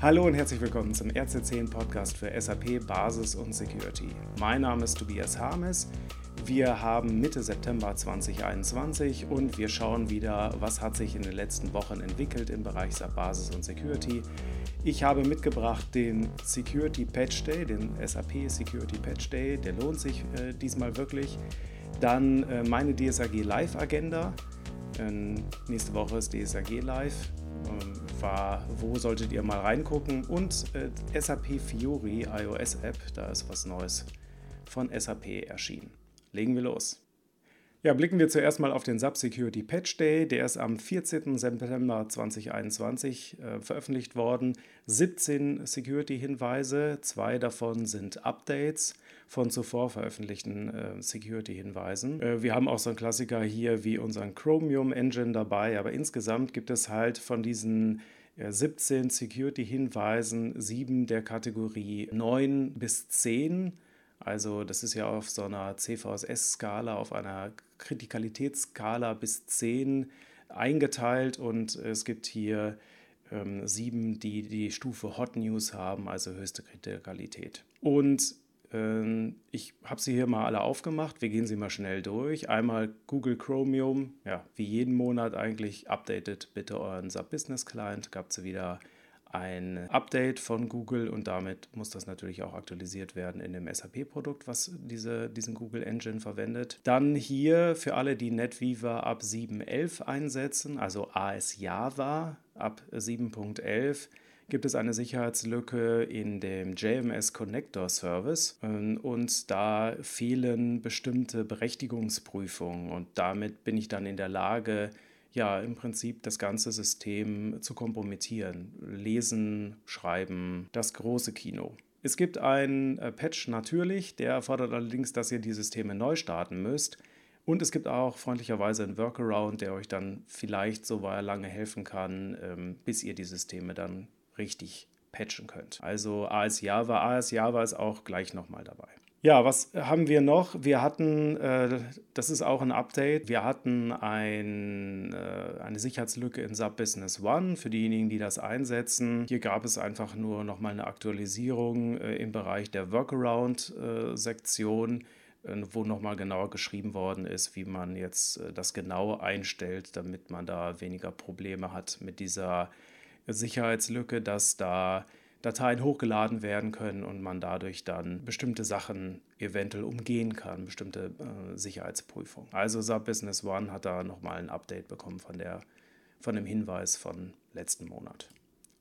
Hallo und herzlich willkommen zum RC10 Podcast für SAP Basis und Security. Mein Name ist Tobias Harmes. Wir haben Mitte September 2021 und wir schauen wieder, was hat sich in den letzten Wochen entwickelt im Bereich SAP Basis und Security. Ich habe mitgebracht den Security Patch Day, den SAP Security Patch Day, der lohnt sich äh, diesmal wirklich. Dann äh, meine DSAG Live Agenda. Äh, nächste Woche ist DSAG Live. Ähm, war, wo solltet ihr mal reingucken? Und äh, SAP Fiori iOS App, da ist was Neues von SAP erschienen. Legen wir los. Ja, blicken wir zuerst mal auf den Subsecurity Patch Day. Der ist am 14. September 2021 äh, veröffentlicht worden. 17 Security-Hinweise, zwei davon sind Updates von zuvor veröffentlichten äh, Security-Hinweisen. Äh, wir haben auch so einen Klassiker hier wie unseren Chromium Engine dabei, aber insgesamt gibt es halt von diesen 17 äh, Security-Hinweisen sieben der Kategorie 9 bis 10 also das ist ja auf so einer CVSS-Skala, auf einer Kritikalitätsskala bis 10 eingeteilt und es gibt hier ähm, sieben, die die Stufe Hot News haben, also höchste Kritikalität. Und ähm, ich habe sie hier mal alle aufgemacht. Wir gehen sie mal schnell durch. Einmal Google Chromium, ja, wie jeden Monat eigentlich, updatet bitte euren SAP Business Client. Gab es wieder ein Update von Google und damit muss das natürlich auch aktualisiert werden in dem SAP-Produkt, was diese, diesen Google Engine verwendet. Dann hier für alle, die NetWeaver ab 7.11 einsetzen, also AS Java ab 7.11 gibt es eine Sicherheitslücke in dem JMS Connector Service und da fehlen bestimmte Berechtigungsprüfungen und damit bin ich dann in der Lage, ja im Prinzip das ganze System zu kompromittieren. Lesen, schreiben, das große Kino. Es gibt einen äh, Patch natürlich, der erfordert allerdings, dass ihr die Systeme neu starten müsst. Und es gibt auch freundlicherweise einen Workaround, der euch dann vielleicht so lange helfen kann, ähm, bis ihr die Systeme dann richtig patchen könnt. Also AS Java, AS Java ist auch gleich nochmal dabei. Ja, was haben wir noch? Wir hatten, äh, das ist auch ein Update, wir hatten ein, äh, eine Sicherheitslücke in SAP Business One für diejenigen, die das einsetzen. Hier gab es einfach nur nochmal eine Aktualisierung äh, im Bereich der Workaround-Sektion äh, wo nochmal genauer geschrieben worden ist, wie man jetzt äh, das genau einstellt, damit man da weniger Probleme hat mit dieser Sicherheitslücke, dass da Dateien hochgeladen werden können und man dadurch dann bestimmte Sachen eventuell umgehen kann, bestimmte äh, Sicherheitsprüfungen. Also SAP Business One hat da nochmal ein Update bekommen von, der, von dem Hinweis von letzten Monat.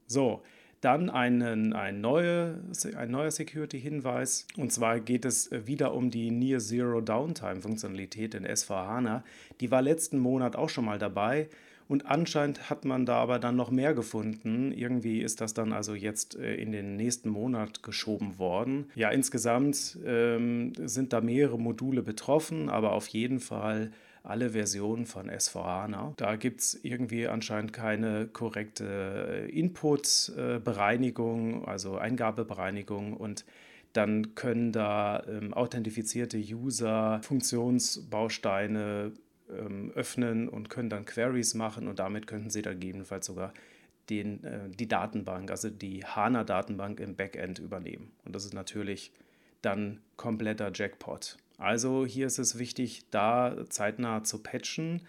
So, dann einen, ein, neue, ein neuer Security-Hinweis. Und zwar geht es wieder um die Near Zero Downtime-Funktionalität in S4HANA. Die war letzten Monat auch schon mal dabei. Und anscheinend hat man da aber dann noch mehr gefunden. Irgendwie ist das dann also jetzt äh, in den nächsten Monat geschoben worden. Ja, insgesamt ähm, sind da mehrere Module betroffen, aber auf jeden Fall alle Versionen von S4HANA. Da gibt es irgendwie anscheinend keine korrekte äh, Input-Bereinigung, also Eingabebereinigung und dann können da ähm, authentifizierte User Funktionsbausteine ähm, öffnen und können dann Queries machen und damit könnten sie dann gegebenenfalls sogar den, äh, die Datenbank, also die HANA-Datenbank im Backend übernehmen. Und das ist natürlich dann kompletter Jackpot. Also hier ist es wichtig, da zeitnah zu patchen.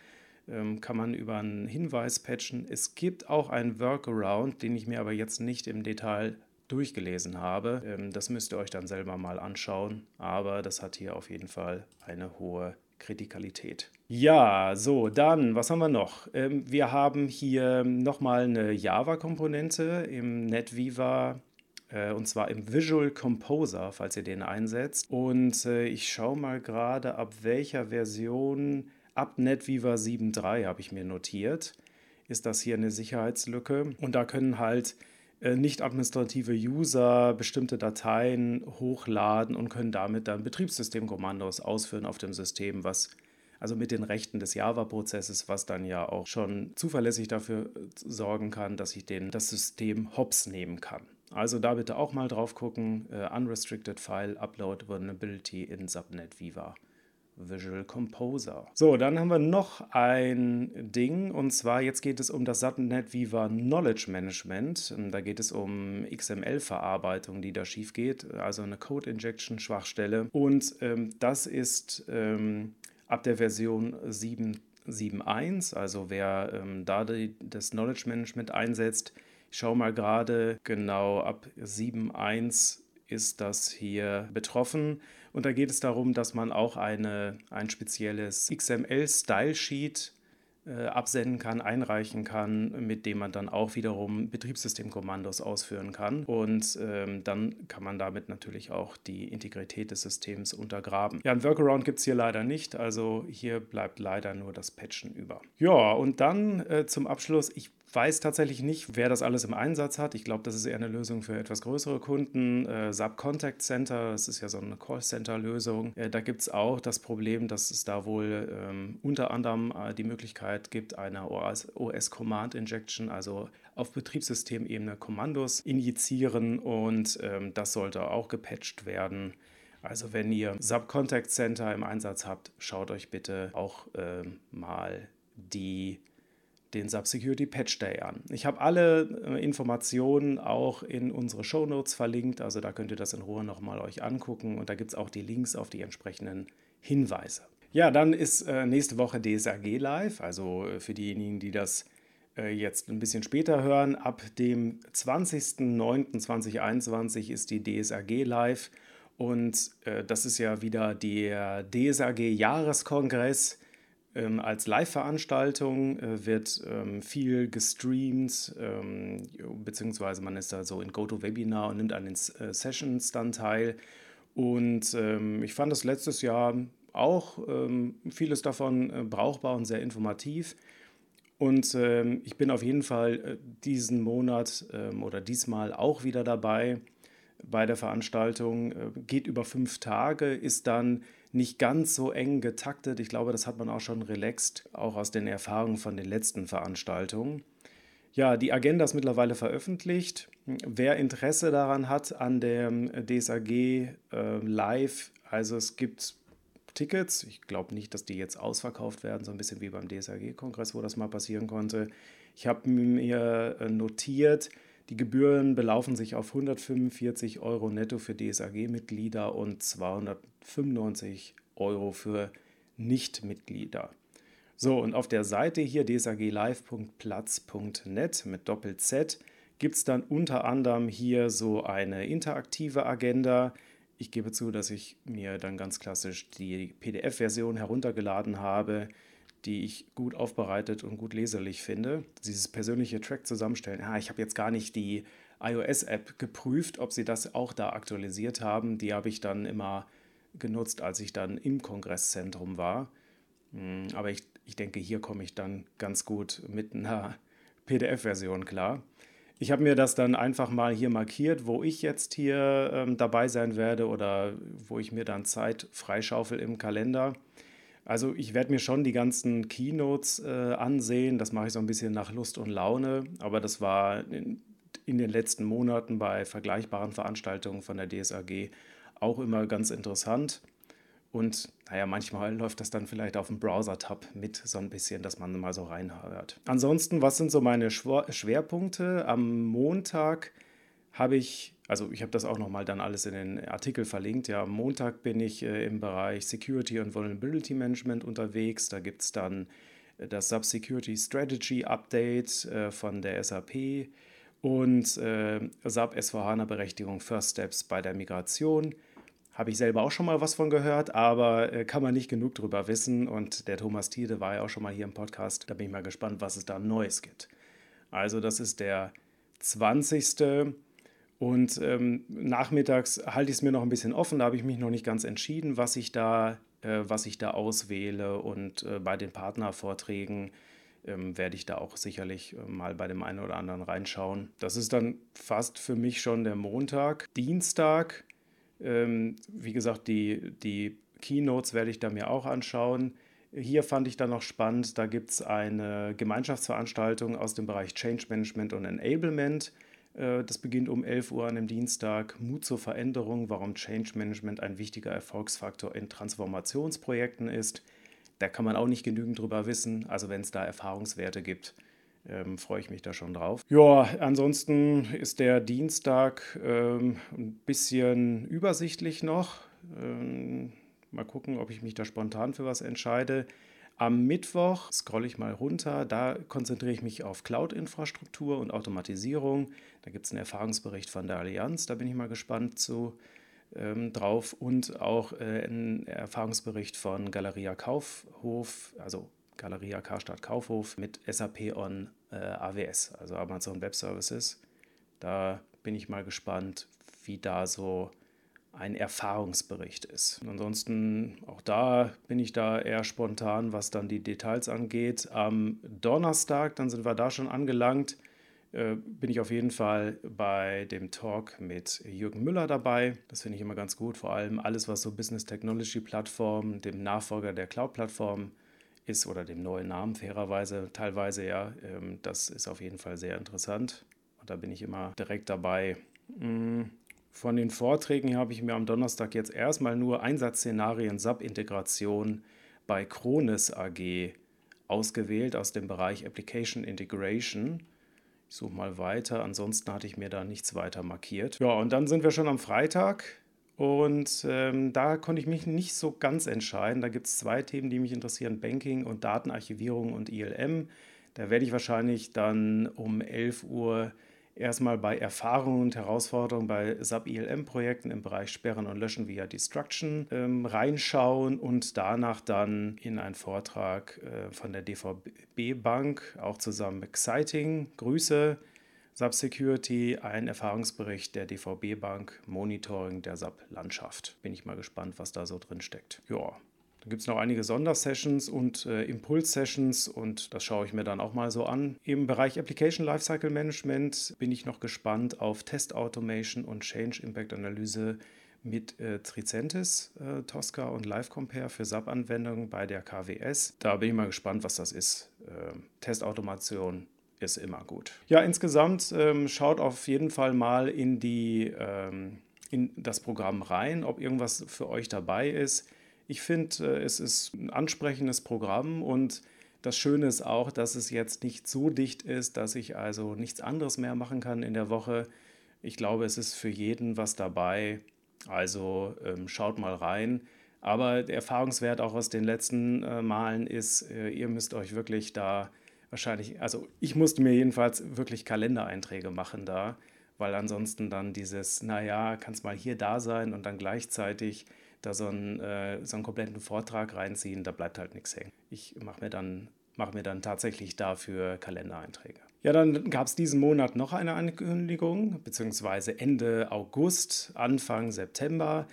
Ähm, kann man über einen Hinweis patchen. Es gibt auch einen Workaround, den ich mir aber jetzt nicht im Detail durchgelesen habe. Ähm, das müsst ihr euch dann selber mal anschauen. Aber das hat hier auf jeden Fall eine hohe Kritikalität. Ja, so, dann, was haben wir noch? Ähm, wir haben hier nochmal eine Java-Komponente im NetWeaver äh, und zwar im Visual Composer, falls ihr den einsetzt. Und äh, ich schaue mal gerade, ab welcher Version, ab NetWeaver 7.3 habe ich mir notiert, ist das hier eine Sicherheitslücke. Und da können halt nicht administrative User bestimmte Dateien hochladen und können damit dann Betriebssystemkommandos ausführen auf dem System, was also mit den Rechten des Java-Prozesses, was dann ja auch schon zuverlässig dafür äh, sorgen kann, dass ich den, das System hops nehmen kann. Also da bitte auch mal drauf gucken, uh, Unrestricted File Upload Vulnerability in Subnet Viva Visual Composer. So, dann haben wir noch ein Ding und zwar jetzt geht es um das Sattelnet Viva Knowledge Management. Da geht es um XML-Verarbeitung, die da schief geht, also eine Code Injection Schwachstelle. Und ähm, das ist ähm, ab der Version 7.7.1, also wer ähm, da die, das Knowledge Management einsetzt, ich schaue mal gerade genau ab 7.1 ist das hier betroffen. Und da geht es darum, dass man auch eine, ein spezielles XML-Style-Sheet absenden kann, einreichen kann, mit dem man dann auch wiederum Betriebssystemkommandos ausführen kann. Und ähm, dann kann man damit natürlich auch die Integrität des Systems untergraben. Ja, ein Workaround gibt es hier leider nicht, also hier bleibt leider nur das Patchen über. Ja, und dann äh, zum Abschluss, ich weiß tatsächlich nicht, wer das alles im Einsatz hat. Ich glaube, das ist eher eine Lösung für etwas größere Kunden. Äh, SAP Contact Center, das ist ja so eine Callcenter-Lösung. Äh, da gibt es auch das Problem, dass es da wohl ähm, unter anderem äh, die Möglichkeit gibt, eine OS-Command-Injection, also auf Betriebssystemebene Kommandos injizieren und ähm, das sollte auch gepatcht werden. Also wenn ihr SAP Contact Center im Einsatz habt, schaut euch bitte auch ähm, mal die den Subsecurity Patch Day an. Ich habe alle äh, Informationen auch in unsere Show Notes verlinkt, also da könnt ihr das in Ruhe nochmal euch angucken und da gibt es auch die Links auf die entsprechenden Hinweise. Ja, dann ist äh, nächste Woche DSRG live, also äh, für diejenigen, die das äh, jetzt ein bisschen später hören, ab dem 20.09.2021 ist die DSRG live. Und äh, das ist ja wieder der DSRG Jahreskongress. Ähm, als Live-Veranstaltung äh, wird ähm, viel gestreamt, ähm, beziehungsweise man ist da so in GoToWebinar und nimmt an den äh, Sessions dann teil. Und ähm, ich fand das letztes Jahr auch ähm, vieles davon äh, brauchbar und sehr informativ. Und ähm, ich bin auf jeden Fall äh, diesen Monat oder diesmal auch wieder dabei bei der Veranstaltung. Äh, geht über fünf Tage, ist dann nicht ganz so eng getaktet. Ich glaube, das hat man auch schon relaxed, auch aus den Erfahrungen von den letzten Veranstaltungen. Ja, die Agenda ist mittlerweile veröffentlicht. Wer Interesse daran hat an dem DSAG äh, Live, also es gibt Tickets. Ich glaube nicht, dass die jetzt ausverkauft werden, so ein bisschen wie beim DSAG-Kongress, wo das mal passieren konnte. Ich habe mir äh, notiert, die Gebühren belaufen sich auf 145 Euro netto für DSAG-Mitglieder und 295 Euro für Nichtmitglieder. So, und auf der Seite hier dsaglive.platz.net mit Doppel-Z gibt es dann unter anderem hier so eine interaktive Agenda. Ich gebe zu, dass ich mir dann ganz klassisch die PDF-Version heruntergeladen habe die ich gut aufbereitet und gut leserlich finde. Dieses persönliche Track zusammenstellen. Ah, ich habe jetzt gar nicht die iOS-App geprüft, ob sie das auch da aktualisiert haben. Die habe ich dann immer genutzt, als ich dann im Kongresszentrum war. Hm, aber ich, ich denke, hier komme ich dann ganz gut mit einer PDF-Version klar. Ich habe mir das dann einfach mal hier markiert, wo ich jetzt hier ähm, dabei sein werde oder wo ich mir dann Zeit freischaufel im Kalender. Also ich werde mir schon die ganzen Keynotes äh, ansehen. Das mache ich so ein bisschen nach Lust und Laune. Aber das war in, in, den letzten Monaten bei vergleichbaren Veranstaltungen von der DSAG auch immer ganz interessant. Und naja, manchmal läuft das dann vielleicht auf dem Browser-Tab mit so ein bisschen, dass man mal so reinhört. Ansonsten, was sind so meine Schwerpunkte? Am Montag habe ich, also ich habe das auch nochmal dann alles in den Artikel verlinkt. Ja, am Montag bin ich äh, im Bereich Security und Vulnerability Management unterwegs. Da gibt es dann äh, das Sub-Security Strategy Update äh, von der SAP und äh, SAP S4HANA Berechtigung First Steps bei der Migration. Habe ich selber auch schon mal was von gehört, aber äh, kann man nicht genug drüber wissen. Und der Thomas Tiede war ja auch schon mal hier im Podcast. Da bin ich mal gespannt, was es da Neues gibt. Also, das ist der 20. Und ähm, nachmittags halte ich es mir noch ein bisschen offen, da habe ich mich noch nicht ganz entschieden, was ich da, äh, was ich da auswähle. Und äh, bei den Partnervorträgen ähm, werde ich da auch sicherlich äh, mal bei dem einen oder anderen reinschauen. Das ist dann fast für mich schon der Montag. Dienstag, ähm, wie gesagt, die, die Keynotes werde ich da mir auch anschauen. Hier fand ich dann noch spannend, da gibt es eine Gemeinschaftsveranstaltung aus dem Bereich Change Management und Enablement Äh, das beginnt um 11 Uhr an einem Dienstag. Mut zur Veränderung, warum Change Management ein wichtiger Erfolgsfaktor in Transformationsprojekten ist. Da kann man auch nicht genügend drüber wissen. Also wenn es da Erfahrungswerte gibt, ähm, freue ich mich da schon drauf. Ja, ansonsten ist der Dienstag ähm, ein bisschen übersichtlich noch. Ähm, mal gucken, ob ich mich da spontan für was entscheide. Am Mittwoch scrolle ich mal runter, da konzentriere ich mich auf Cloud-Infrastruktur und Automatisierung. Da gibt es einen Erfahrungsbericht von der Allianz, da bin ich mal gespannt zu, ähm, drauf. Und auch äh, einen Erfahrungsbericht von Galeria Kaufhof, also Galeria Karstadt Kaufhof mit SAP on äh, AWS, also Amazon Web Services. Da bin ich mal gespannt, wie da so ein Erfahrungsbericht ist. ansonsten, auch da bin ich da eher spontan, was dann die Details angeht. Am Donnerstag, dann sind wir da schon angelangt, äh, bin ich auf jeden Fall bei dem Talk mit Jürgen Müller dabei. Das finde ich immer ganz gut, vor allem alles, was so Business Technology Plattform, dem Nachfolger der Cloud-Plattform ist oder dem neuen Namen fairerweise teilweise ja, ähm, das ist auf jeden Fall sehr interessant. Und da bin ich immer direkt dabei. Mm, von den Vorträgen habe ich mir am Donnerstag jetzt erstmal nur Einsatzszenarien SAP-Integration bei Kronis AG ausgewählt aus dem Bereich Application Integration. Ich suche mal weiter, ansonsten hatte ich mir da nichts weiter markiert. Ja, und dann sind wir schon am Freitag und ähm, da konnte ich mich nicht so ganz entscheiden. Da gibt es zwei Themen, die mich interessieren: Banking und Datenarchivierung und ILM. Da werde ich wahrscheinlich dann um 11 Uhr erstmal bei Erfahrungen und Herausforderungen bei SAP-ILM-Projekten im Bereich Sperren und Löschen via Destruction ähm, reinschauen und danach dann in einen Vortrag äh, von der DVB Bank, auch zusammen mit Exciting. Grüße. SAP Security, ein Erfahrungsbericht der DVB Bank, Monitoring der SAP Landschaft. Bin ich mal gespannt, was da so drin steckt. Ja, dann gibt es noch einige Sondersessions und äh, Impuls-Sessions und das schaue ich mir dann auch mal so an. Im Bereich Application Lifecycle Management bin ich noch gespannt auf Test Automation und Change Impact Analyse mit äh, Tricentis, äh, Tosca und Live Compare für SAP-Anwendungen bei der KWS. Da bin ich mal gespannt, was das ist. Äh, Testautomation ist immer gut. Ja, insgesamt ähm, schaut auf jeden Fall mal in, die, ähm, in das Programm rein, ob irgendwas für euch dabei ist. Ich finde, äh, es ist ein ansprechendes Programm und das Schöne ist auch, dass es jetzt nicht so dicht ist, dass ich also nichts anderes mehr machen kann in der Woche. Ich glaube, es ist für jeden was dabei. Also ähm, schaut mal rein. Aber der Erfahrungswert auch aus den letzten äh, Malen ist, äh, ihr müsst euch wirklich da wahrscheinlich, also ich musste mir jedenfalls wirklich Kalendereinträge machen da, weil ansonsten dann dieses, naja, kann es mal hier da sein und dann gleichzeitig da so einen, äh, so einen kompletten Vortrag reinziehen, da bleibt halt nichts hängen. Ich mache mir, dann, mach mir dann tatsächlich dafür Kalendereinträge. Ja, dann gab es diesen Monat noch eine Ankündigung, beziehungsweise Ende August, Anfang September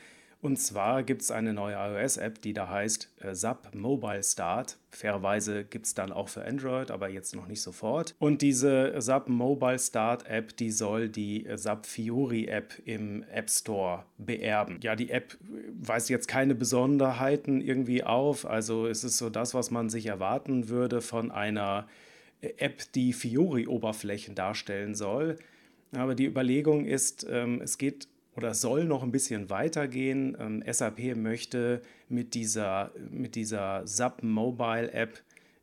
und zwar gibt es eine neue iOS-App, die da heißt äh, SAP Mobile Start. Fairerweise gibt es dann auch für Android, aber jetzt noch nicht sofort. Und diese SAP Mobile Start App, die soll die äh, SAP Fiori App im App Store beerben. Ja, die App weist jetzt keine Besonderheiten irgendwie auf. Also es ist so das, was man sich erwarten würde von einer äh, App, die Fiori-Oberflächen darstellen soll. Aber die Überlegung ist, ähm, es geht oder soll noch ein bisschen weitergehen. Ähm, SAP möchte mit dieser, mit dieser SAP Mobile App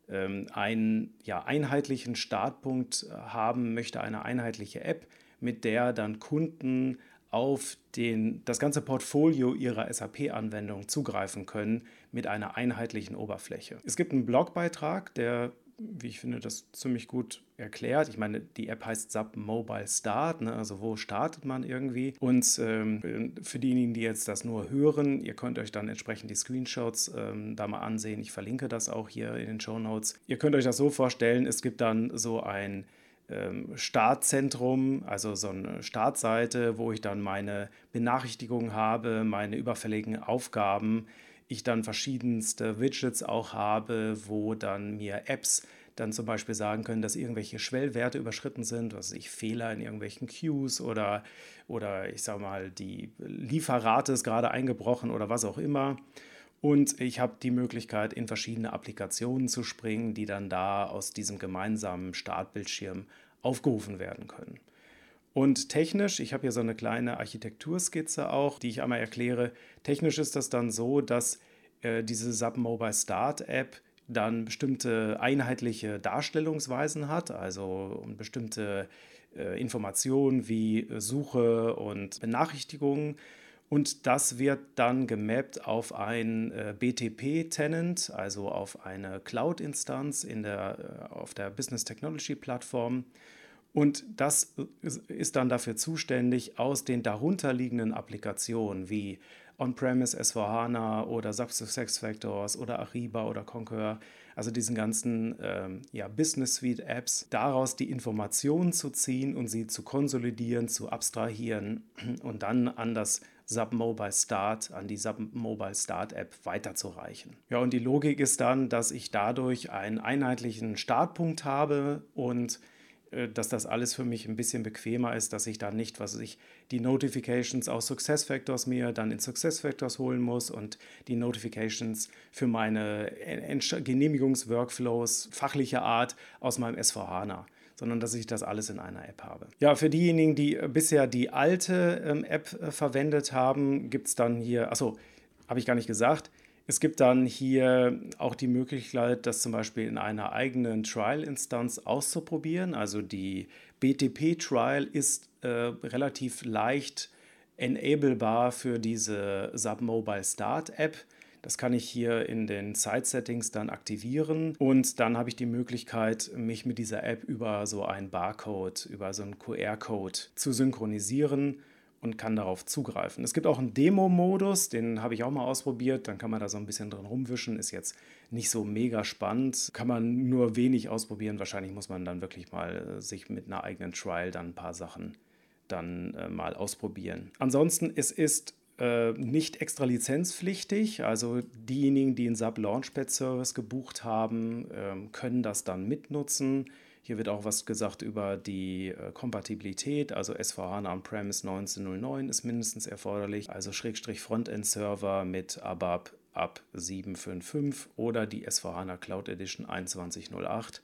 ähm, einen ja, einheitlichen Startpunkt haben, möchte eine einheitliche App, mit der dann Kunden auf den, das ganze Portfolio ihrer SAP-Anwendung zugreifen können mit einer einheitlichen Oberfläche. Es gibt einen Blogbeitrag, der wie ich finde, das ziemlich gut erklärt. Ich meine, die App heißt SAP Mobile Start, ne? also wo startet man irgendwie? Und ähm, für diejenigen, die jetzt das nur hören, ihr könnt euch dann entsprechend die Screenshots ähm, da mal ansehen. Ich verlinke das auch hier in den Show Notes. Ihr könnt euch das so vorstellen, es gibt dann so ein ähm, Startzentrum, also so eine Startseite, wo ich dann meine Benachrichtigungen habe, meine überfälligen Aufgaben, ich dann verschiedenste Widgets auch habe, wo dann mir Apps dann zum Beispiel sagen können, dass irgendwelche Schwellwerte überschritten sind, was ich Fehler in irgendwelchen Queues oder, oder ich sage mal, die Lieferrate ist gerade eingebrochen oder was auch immer. Und ich habe die Möglichkeit, in verschiedene Applikationen zu springen, die dann da aus diesem gemeinsamen Startbildschirm aufgerufen werden können. Und technisch, ich habe hier so eine kleine Architekturskizze auch, die ich einmal erkläre. Technisch ist das dann so, dass äh, diese SAP Mobile Start App dann bestimmte einheitliche Darstellungsweisen hat, also bestimmte äh, Informationen wie Suche und Benachrichtigungen. Und das wird dann gemappt auf ein äh, BTP-Tenant, also auf eine Cloud-Instanz der, äh, auf der Business Technology Plattform. Und das ist dann dafür zuständig, aus den darunterliegenden Applikationen wie On-Premise S4HANA oder SuccessFactors oder Ariba oder Concur, also diesen ganzen ähm, ja, Business Suite Apps, daraus die Informationen zu ziehen und sie zu konsolidieren, zu abstrahieren und dann an das SAP Mobile Start, an die SAP Mobile Start App weiterzureichen. Ja, und die Logik ist dann, dass ich dadurch einen einheitlichen Startpunkt habe und dass das alles für mich ein bisschen bequemer ist, dass ich dann nicht, was ich, die Notifications aus SuccessFactors mir dann in SuccessFactors holen muss und die Notifications für meine Genehmigungsworkflows fachlicher Art aus meinem SVHANA sondern dass ich das alles in einer App habe. Ja, für diejenigen, die bisher die alte ähm, App äh, verwendet haben, gibt es dann hier, achso, habe ich gar nicht gesagt, es gibt dann hier auch die Möglichkeit, das zum Beispiel in einer eigenen Trial-Instanz auszuprobieren. Also die BTP-Trial ist äh, relativ leicht enablebar für diese SAP Mobile Start App. Das kann ich hier in den Site-Settings dann aktivieren und dann habe ich die Möglichkeit, mich mit dieser App über so einen Barcode, über so einen QR-Code zu synchronisieren und kann darauf zugreifen. Es gibt auch einen Demo-Modus, den habe ich auch mal ausprobiert. Dann kann man da so ein bisschen drin rumwischen. Ist jetzt nicht so mega spannend. Kann man nur wenig ausprobieren. Wahrscheinlich muss man dann wirklich mal äh, sich mit einer eigenen Trial dann ein paar Sachen dann äh, mal ausprobieren. Ansonsten, es ist äh, nicht extra lizenzpflichtig. Also diejenigen, die einen SAP Launchpad Service gebucht haben, äh, können das dann mitnutzen. Hier wird auch was gesagt über die äh, Kompatibilität, also SVHANA On-Premise 1909 ist mindestens erforderlich, also Schrägstrich Frontend-Server mit ABAP ab 755 oder die SVHANA Cloud Edition 2108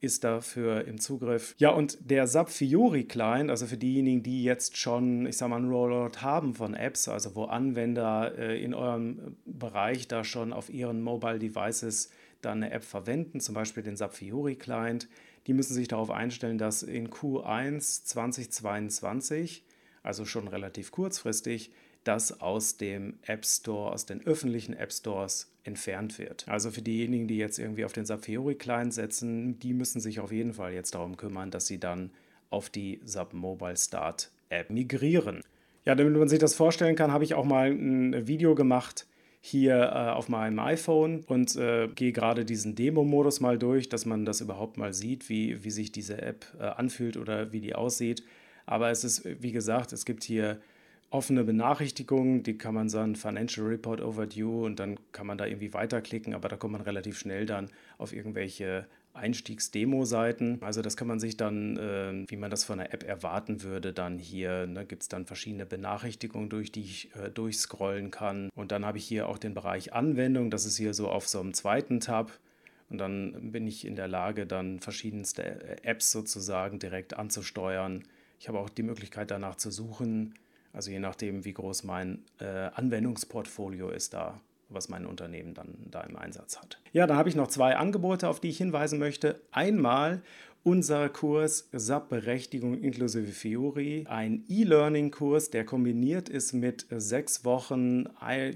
ist dafür im Zugriff. Ja, und der SAP Fiori Client, also für diejenigen, die jetzt schon, ich sag mal, einen Rollout haben von Apps, also wo Anwender äh, in eurem Bereich da schon auf ihren Mobile Devices dann eine App verwenden, zum Beispiel den SAP Fiori Client, die müssen sich darauf einstellen, dass in Q1 2022, also schon relativ kurzfristig, das aus dem App Store, aus den öffentlichen App Stores entfernt wird. Also für diejenigen, die jetzt irgendwie auf den SAP Fiori Client setzen, die müssen sich auf jeden Fall jetzt darum kümmern, dass sie dann auf die SAP Mobile Start App migrieren. Ja, damit man sich das vorstellen kann, habe ich auch mal ein Video gemacht, hier äh, auf meinem iPhone und äh, gehe gerade diesen Demo-Modus mal durch, dass man das überhaupt mal sieht, wie, wie sich diese App äh, anfühlt oder wie die aussieht. Aber es ist, wie gesagt, es gibt hier offene Benachrichtigungen, die kann man sagen, Financial Report Overdue und dann kann man da irgendwie weiterklicken, aber da kommt man relativ schnell dann auf irgendwelche Einstiegs-Demo-Seiten. Also das kann man sich dann, äh, wie man das von der App erwarten würde, dann hier ne, gibt es dann verschiedene Benachrichtigungen, durch die ich äh, durchscrollen kann. Und dann habe ich hier auch den Bereich Anwendung, das ist hier so auf so einem zweiten Tab. Und dann bin ich in der Lage, dann verschiedenste äh, Apps sozusagen direkt anzusteuern. Ich habe auch die Möglichkeit danach zu suchen, also je nachdem, wie groß mein äh, Anwendungsportfolio ist da was mein Unternehmen dann da im Einsatz hat. Ja, dann habe ich noch zwei Angebote, auf die ich hinweisen möchte. Einmal unser Kurs SAP-Berechtigung inklusive Fiori, ein E-Learning-Kurs, der kombiniert ist mit sechs Wochen,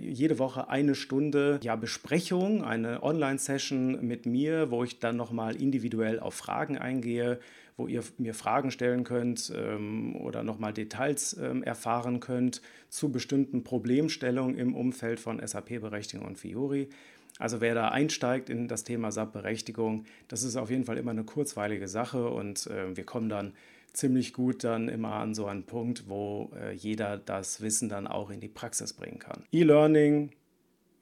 jede Woche eine Stunde ja, Besprechung, eine Online-Session mit mir, wo ich dann nochmal individuell auf Fragen eingehe, wo ihr mir Fragen stellen könnt ähm, oder nochmal Details ähm, erfahren könnt zu bestimmten Problemstellungen im Umfeld von SAP-Berechtigung und Fiori. Also wer da einsteigt in das Thema SAP-Berechtigung, das ist auf jeden Fall immer eine kurzweilige Sache und äh, wir kommen dann ziemlich gut dann immer an so einen Punkt, wo äh, jeder das Wissen dann auch in die Praxis bringen kann. E-Learning,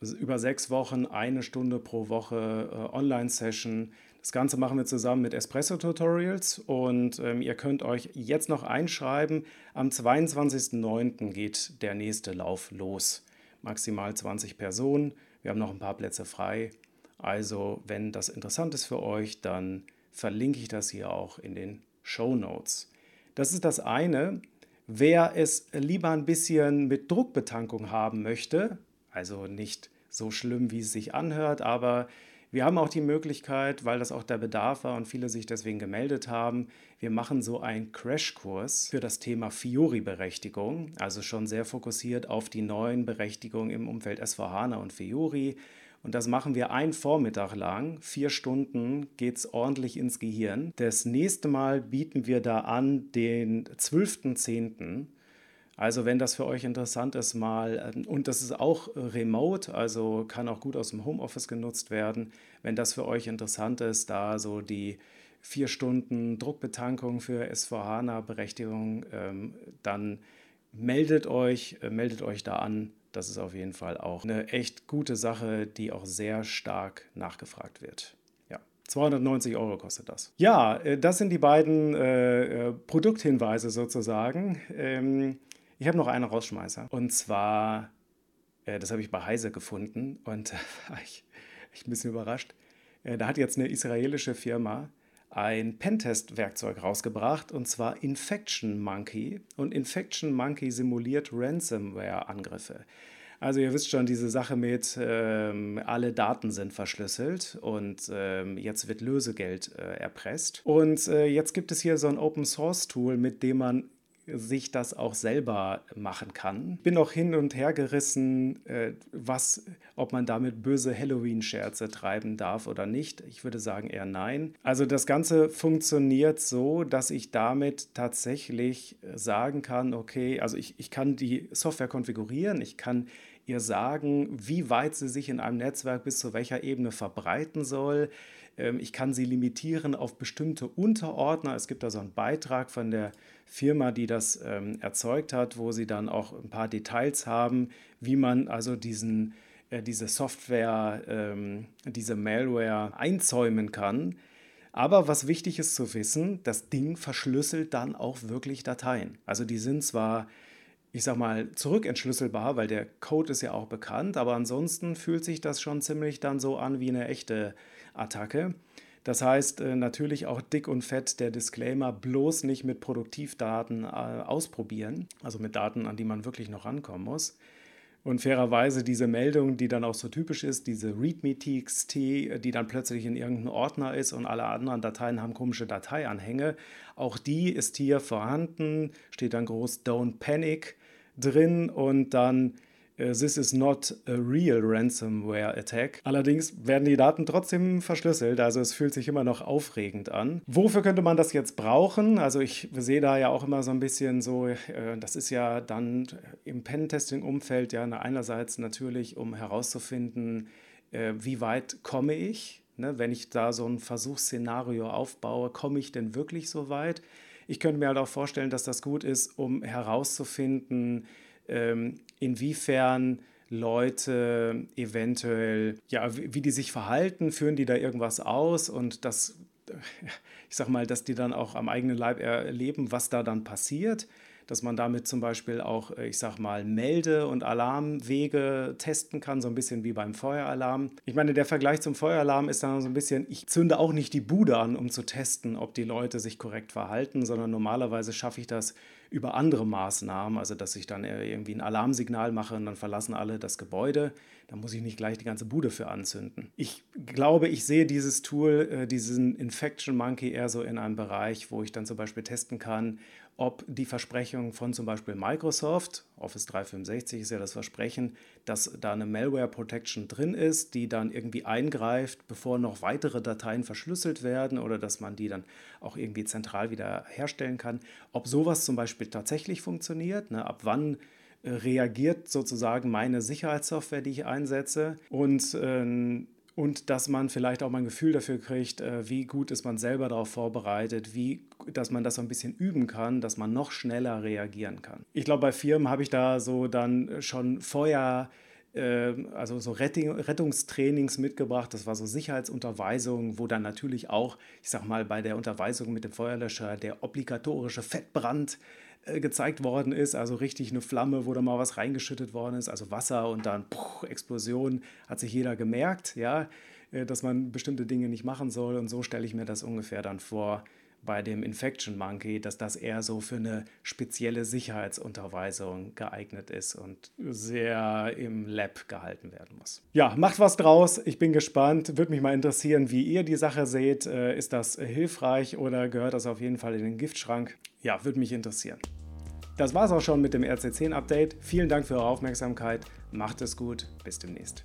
über sechs Wochen, eine Stunde pro Woche äh, Online-Session. Das Ganze machen wir zusammen mit Espresso Tutorials und ähm, ihr könnt euch jetzt noch einschreiben. Am 22.09. geht der nächste Lauf los. Maximal 20 Personen. Wir haben noch ein paar Plätze frei. Also, wenn das interessant ist für euch, dann verlinke ich das hier auch in den Show Notes. Das ist das eine. Wer es lieber ein bisschen mit Druckbetankung haben möchte, also nicht so schlimm, wie es sich anhört, aber wir haben auch die Möglichkeit, weil das auch der Bedarf war und viele sich deswegen gemeldet haben, wir machen so einen Crashkurs für das Thema Fiori-Berechtigung, also schon sehr fokussiert auf die neuen Berechtigungen im Umfeld SVHANA und Fiori. Und das machen wir einen Vormittag lang. Vier Stunden geht es ordentlich ins Gehirn. Das nächste Mal bieten wir da an den 12.10. Also wenn das für euch interessant ist, mal, ähm, und das ist auch remote, also kann auch gut aus dem Homeoffice genutzt werden, wenn das für euch interessant ist, da so die vier Stunden Druckbetankung für SVHANA-Berechtigung, ähm, dann meldet euch, äh, meldet euch da an. Das ist auf jeden Fall auch eine echt gute Sache, die auch sehr stark nachgefragt wird. 290 Euro kostet das. Ja, äh, das sind die beiden äh, äh, Produkthinweise sozusagen. Ähm, ich habe noch einen Rausschmeißer. Und zwar, äh, das habe ich bei Heise gefunden und äh, ich, ich bin ein bisschen überrascht. Äh, da hat jetzt eine israelische Firma ein Pentest-Werkzeug rausgebracht und zwar Infection Monkey. Und Infection Monkey simuliert Ransomware-Angriffe. Also ihr wisst schon, diese Sache mit, ähm, alle Daten sind verschlüsselt und ähm, jetzt wird Lösegeld äh, erpresst. Und äh, jetzt gibt es hier so ein Open-Source-Tool, mit dem man sich das auch selber machen kann. Bin auch hin und her gerissen, äh, was, ob man damit böse Halloween-Scherze treiben darf oder nicht. Ich würde sagen eher nein. Also das Ganze funktioniert so, dass ich damit tatsächlich sagen kann, okay, also ich, ich kann die Software konfigurieren, ich kann ihr sagen, wie weit sie sich in einem Netzwerk bis zu welcher Ebene verbreiten soll. Ähm, ich kann sie limitieren auf bestimmte Unterordner. Es gibt da so einen Beitrag von der Firma, die das ähm, erzeugt hat, wo sie dann auch ein paar Details haben, wie man also diesen, äh, diese Software, ähm, diese Malware einzäumen kann. Aber was wichtig ist zu wissen, das Ding verschlüsselt dann auch wirklich Dateien. Also die sind zwar, ich sag mal, zurückentschlüsselbar, weil der Code ist ja auch bekannt, aber ansonsten fühlt sich das schon ziemlich dann so an wie eine echte Attacke. Das heißt äh, natürlich auch dick und fett der Disclaimer, bloß nicht mit Produktivdaten äh, ausprobieren, also mit Daten, an die man wirklich noch rankommen muss. Und fairerweise diese Meldung, die dann auch so typisch ist, diese README-TXT, die dann plötzlich in irgendeinem Ordner ist und alle anderen Dateien haben komische Dateianhänge, auch die ist hier vorhanden, steht dann groß Don't Panic drin und dann äh, this is not a real ransomware attack. Allerdings werden die Daten trotzdem verschlüsselt, also es fühlt sich immer noch aufregend an. Wofür könnte man das jetzt brauchen? Also ich sehe da ja auch immer so ein bisschen so, äh, das ist ja dann im Pentesting-Umfeld ja einerseits natürlich, um herauszufinden, äh, wie weit komme ich, ne? wenn ich da so ein Versuchsszenario aufbaue, komme ich denn wirklich so weit? Ich könnte mir halt auch vorstellen, dass das gut ist, um herauszufinden, ähm, inwiefern Leute eventuell, ja, wie die sich verhalten, führen die da irgendwas aus und das, ich sag mal, dass die dann auch am eigenen Leib erleben, was da dann passiert dass man damit zum Beispiel auch, äh, ich sag mal, Melde- und Alarmwege testen kann, so ein bisschen wie beim Feueralarm. Ich meine, der Vergleich zum Feueralarm ist dann so ein bisschen, ich zünde auch nicht die Bude an, um zu testen, ob die Leute sich korrekt verhalten, sondern normalerweise schaffe ich das über andere Maßnahmen, also dass ich dann irgendwie ein Alarmsignal mache und dann verlassen alle das Gebäude. Da muss ich nicht gleich die ganze Bude für anzünden. Ich glaube, ich sehe dieses Tool, äh, diesen Infection Monkey eher so in einem Bereich, wo ich dann zum Beispiel testen kann, ob die Versprechung von zum Beispiel Microsoft, Office 365 ist ja das Versprechen, dass da eine Malware Protection drin ist, die dann irgendwie eingreift, bevor noch weitere Dateien verschlüsselt werden oder dass man die dann auch irgendwie zentral wieder herstellen kann. Ob sowas zum Beispiel tatsächlich funktioniert, ne, ab wann äh, reagiert sozusagen meine Sicherheitssoftware, die ich einsetze und äh, und dass man vielleicht auch mal ein Gefühl dafür kriegt, äh, wie gut ist man selber darauf vorbereitet, wie, dass man das so ein bisschen üben kann, dass man noch schneller reagieren kann. Ich glaube, bei Firmen habe ich da so dann schon vorher also so Rettungstrainings mitgebracht. Das war so Sicherheitsunterweisung, wo dann natürlich auch, ich sag mal, bei der Unterweisung mit dem Feuerlöscher der obligatorische Fettbrand äh, gezeigt worden ist, also richtig eine Flamme, wo da mal was reingeschüttet worden ist, also Wasser und dann puh, Explosion, hat sich jeder gemerkt, ja, äh, dass man bestimmte Dinge nicht machen soll. Und so stelle ich mir das ungefähr dann vor bei dem Infection Monkey, dass das eher so für eine spezielle Sicherheitsunterweisung geeignet ist und sehr im Lab gehalten werden muss. Ja, macht was draus. Ich bin gespannt. Würde mich mal interessieren, wie ihr die Sache seht. Äh, ist das hilfreich oder gehört das auf jeden Fall in den Giftschrank? Ja, würde mich interessieren. Das war es auch schon mit dem RC10 Update. Vielen Dank für eure Aufmerksamkeit. Macht es gut. Bis demnächst.